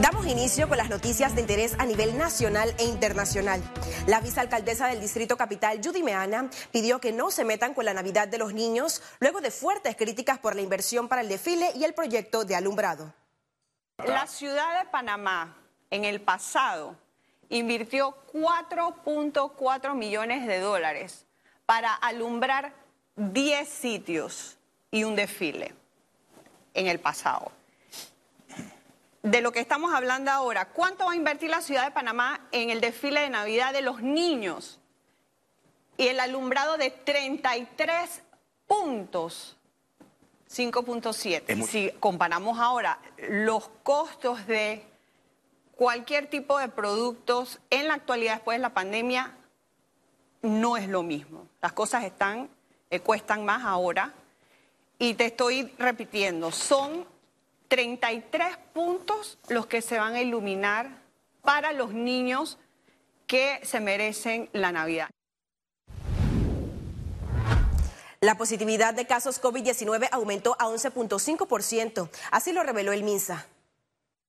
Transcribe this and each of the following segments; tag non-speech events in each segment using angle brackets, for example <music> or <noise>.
Damos inicio con las noticias de interés a nivel nacional e internacional. La vicealcaldesa del Distrito Capital, Judy Meana, pidió que no se metan con la Navidad de los niños luego de fuertes críticas por la inversión para el desfile y el proyecto de alumbrado. La ciudad de Panamá en el pasado invirtió 4.4 millones de dólares para alumbrar 10 sitios y un desfile en el pasado de lo que estamos hablando ahora. ¿Cuánto va a invertir la ciudad de Panamá en el desfile de Navidad de los niños? Y el alumbrado de 33 puntos, 5.7. Si comparamos ahora los costos de cualquier tipo de productos en la actualidad después de la pandemia, no es lo mismo. Las cosas están, eh, cuestan más ahora. Y te estoy repitiendo, son 33 puntos los que se van a iluminar para los niños que se merecen la Navidad. La positividad de casos COVID-19 aumentó a 11.5%, así lo reveló el MINSA.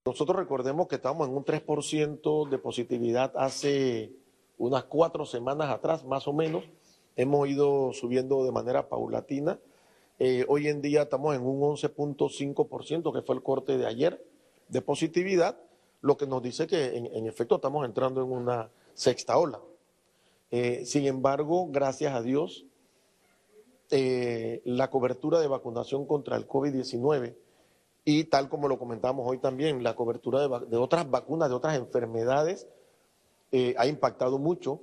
Nosotros recordemos que estamos en un 3% de positividad hace unas cuatro semanas atrás, más o menos. Hemos ido subiendo de manera paulatina eh, hoy en día estamos en un 11.5%, que fue el corte de ayer de positividad, lo que nos dice que en, efecto estamos entrando en una sexta ola. Eh, sin embargo, gracias a Dios, eh, la cobertura de vacunación contra el COVID-19 y tal como lo comentamos hoy también, la cobertura de, de otras vacunas, de otras enfermedades, ha impactado mucho.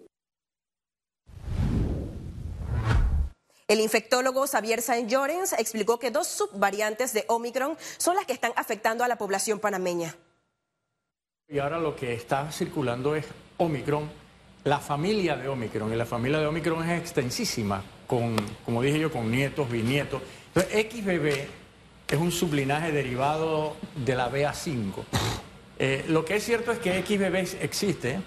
El infectólogo Xavier Saint Llorens explicó que dos subvariantes de Omicron son las que están afectando a la población panameña. Y ahora lo que está circulando es Omicron, la familia de Omicron, y la familia de Omicron es extensísima, con, como dije yo, con nietos, bisnietos. Entonces, XBB es un sublinaje derivado de la BA5. <laughs> Eh, lo que es cierto es que XBB existe,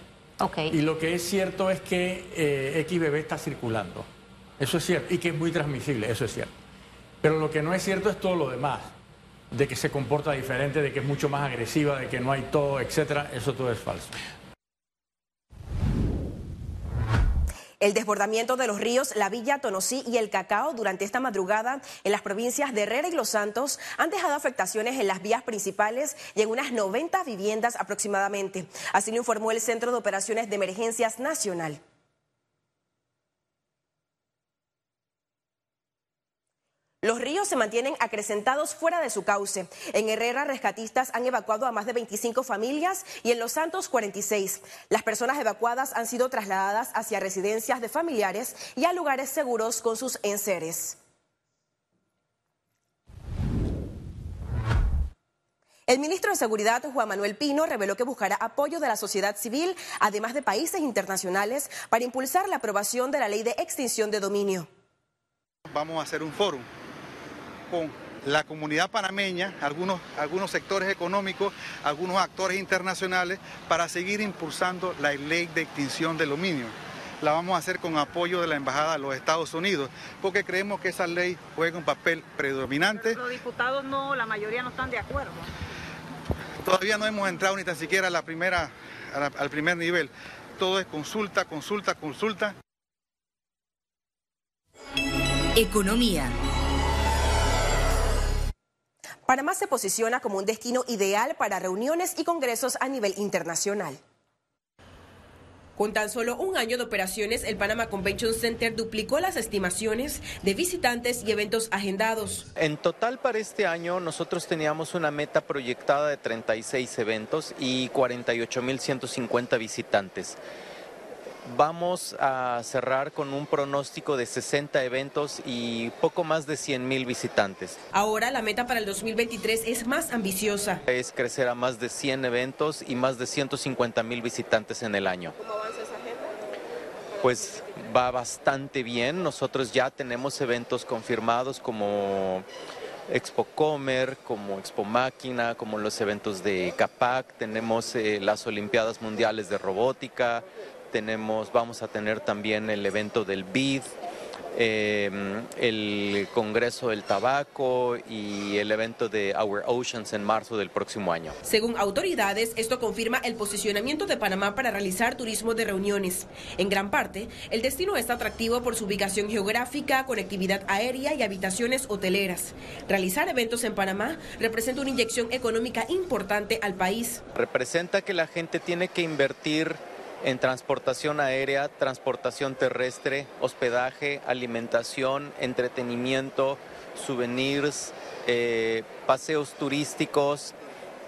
y lo que es cierto es que eh, XBB está circulando. Eso es cierto, y que es muy transmisible, eso es cierto. Pero lo que no es cierto es todo lo demás, de que se comporta diferente, de que es mucho más agresiva, de que no hay todo, etcétera, eso todo es falso. El desbordamiento de los ríos La Villa, Tonosí y el Cacao durante esta madrugada en las provincias de Herrera y Los Santos han dejado afectaciones en las vías principales y en unas 90 viviendas aproximadamente. Así lo informó el Centro de Operaciones de Emergencias Nacional. Los ríos se mantienen acrecentados fuera de su cauce. En Herrera, rescatistas han evacuado a más de 25 familias y en Los Santos 46. Las personas evacuadas han sido trasladadas hacia residencias de familiares y a lugares seguros con sus enseres. El ministro de Seguridad, Juan Manuel Pino, reveló que buscará apoyo de la sociedad civil, además de países internacionales, para impulsar la aprobación de la ley de extinción de dominio. Vamos a hacer un foro con la comunidad panameña, algunos, algunos sectores económicos, algunos actores internacionales, para seguir impulsando la ley de extinción del dominio. La vamos a hacer con apoyo de la Embajada de los Estados Unidos, porque creemos que esa ley juega un papel predominante. los diputados no, la mayoría no están de acuerdo. Todavía no hemos entrado ni tan siquiera a la primera, al primer nivel. Todo es consulta, consulta, consulta. Economía. Panamá se posiciona como un destino ideal para reuniones y congresos a nivel internacional. Con tan solo un año de operaciones, el Panama Convention Center duplicó las estimaciones de visitantes y eventos agendados. En total para este año nosotros teníamos una meta proyectada de 36 eventos y 48.150 visitantes. Vamos a cerrar con un pronóstico de 60 eventos y poco más de 100 mil visitantes. Ahora la meta para el 2023 es más ambiciosa. Es crecer a más de 100 eventos y más de 150 mil visitantes en el año. ¿Cómo avanza esa agenda? Pues va bastante bien. Nosotros ya tenemos eventos confirmados como Expo Comer, como Expo Máquina, como los eventos de CAPAC, tenemos eh, las Olimpiadas Mundiales de Robótica, tenemos, vamos a tener también el evento del BID, Em, el Congreso del Tabaco y el evento de Our Oceans en marzo del próximo año. Según autoridades, esto confirma el posicionamiento de Panamá para realizar turismo de reuniones. En gran parte, el destino es atractivo por su ubicación geográfica, conectividad aérea y habitaciones hoteleras. Realizar eventos en Panamá representa una inyección económica importante al país. Representa que la gente tiene que invertir en transportación aérea, transportación terrestre, hospedaje, alimentación, entretenimiento, souvenirs, eh, paseos turísticos.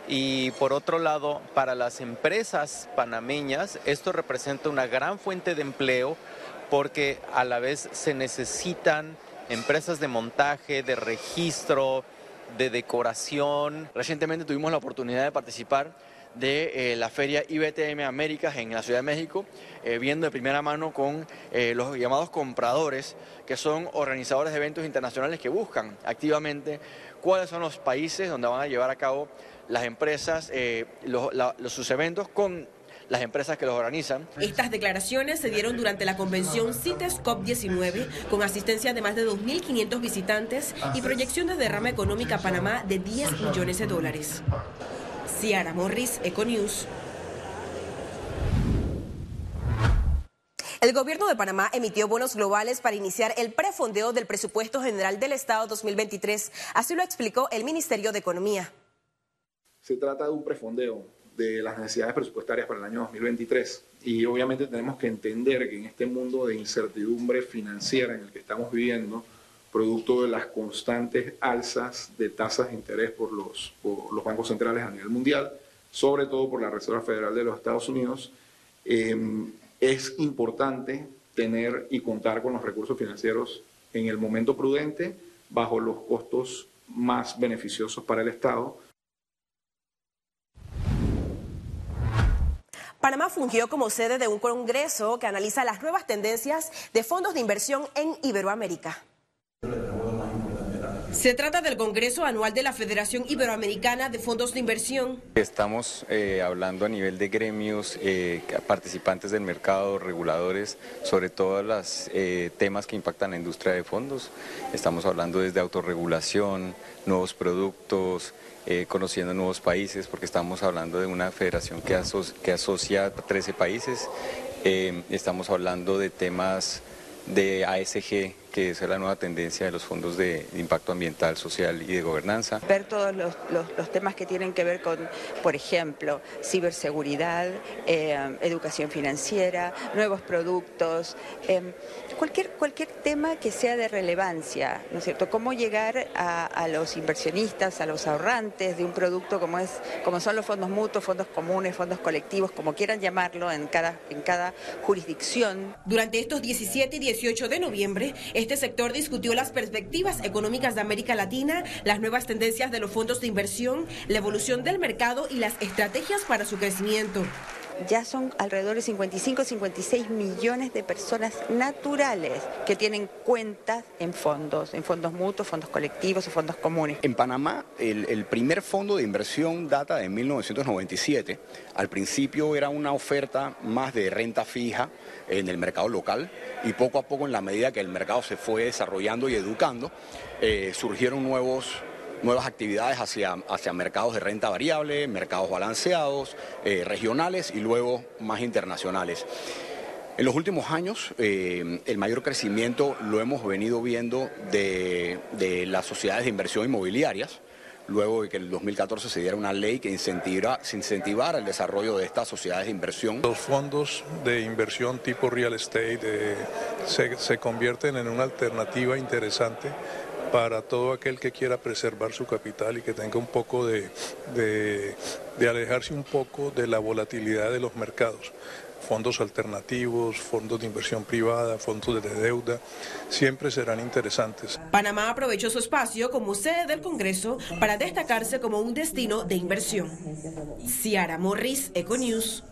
Y por otro lado, para las empresas panameñas, esto representa una gran fuente de empleo porque a la vez se necesitan empresas de montaje, de registro, de decoración. Recientemente tuvimos la oportunidad de participar de eh, la feria IBTM Américas en la Ciudad de México, eh, viendo de primera mano con eh, los llamados compradores, que son organizadores de eventos internacionales que buscan activamente cuáles son los países donde van a llevar a cabo las empresas los, sus eventos con las empresas que los organizan. Estas declaraciones se dieron durante la convención CITES COP19 con asistencia de más de 2.500 visitantes y proyección de derrama económica a Panamá de 10 millones de dólares. Ciara Morris, Econews. El gobierno de Panamá emitió bonos globales para iniciar el prefondeo del presupuesto general del Estado 2023. Así lo explicó el Ministerio de Economía. Se trata de un prefondeo de las necesidades presupuestarias para el año 2023 y obviamente tenemos que entender que en este mundo de incertidumbre financiera en el que estamos viviendo, producto de las constantes alzas de tasas de interés por los, bancos centrales a nivel mundial, sobre todo por la Reserva Federal de los Estados Unidos, em, es importante tener y contar con los recursos financieros en el momento prudente, bajo los costos más beneficiosos para el Estado. Panamá fungió como sede de un congreso que analiza las nuevas tendencias de fondos de inversión en Iberoamérica. Se trata del Congreso Anual de la Federación Iberoamericana de Fondos de Inversión. Estamos eh, hablando a nivel de gremios, eh, participantes del mercado, reguladores, sobre todos los eh, temas que impactan la industria de fondos. Estamos hablando desde autorregulación, nuevos productos, conociendo nuevos países, porque estamos hablando de una federación que, que asocia 13 países. estamos hablando de temas de ASG, que es la nueva tendencia de los fondos de, impacto ambiental, social y de gobernanza. Ver todos los, temas que tienen que ver con, por ejemplo, ciberseguridad, eh, educación financiera, nuevos productos, eh, cualquier, cualquier tema que sea de relevancia, ¿no es cierto? Cómo llegar a, los inversionistas, a los ahorrantes de un producto como, es, como son los fondos mutuos, fondos comunes, fondos colectivos, como quieran llamarlo en cada, en cada jurisdicción. Durante estos 17 y 18 de noviembre, este sector discutió las perspectivas económicas de América Latina, las nuevas tendencias de los fondos de inversión, la evolución del mercado y las estrategias para su crecimiento ya son alrededor de 55, 56 millones de personas naturales que tienen cuentas en fondos, en fondos mutuos, fondos colectivos o fondos comunes. En Panamá, el, primer fondo de inversión data de 1997. Al principio era una oferta más de renta fija en el mercado local y poco a poco en la medida que el mercado se fue desarrollando y educando, eh, surgieron nuevos nuevas actividades hacia, hacia mercados de renta variable, mercados balanceados, eh, regionales y luego más internacionales. En los últimos años, eh, el mayor crecimiento lo hemos venido viendo de, de, las sociedades de inversión inmobiliarias, luego de que en el 2014 se diera una ley que incentivara, incentivara el desarrollo de estas sociedades de inversión. Los fondos de inversión tipo real estate eh, se, se convierten en una alternativa interesante para todo aquel que quiera preservar su capital y que tenga un poco de, alejarse un poco de la volatilidad de los mercados fondos alternativos, fondos de inversión privada, fondos de deuda, siempre serán interesantes. Panamá aprovechó su espacio como sede del Congreso para destacarse como un destino de inversión. Ciara Morris, Econews.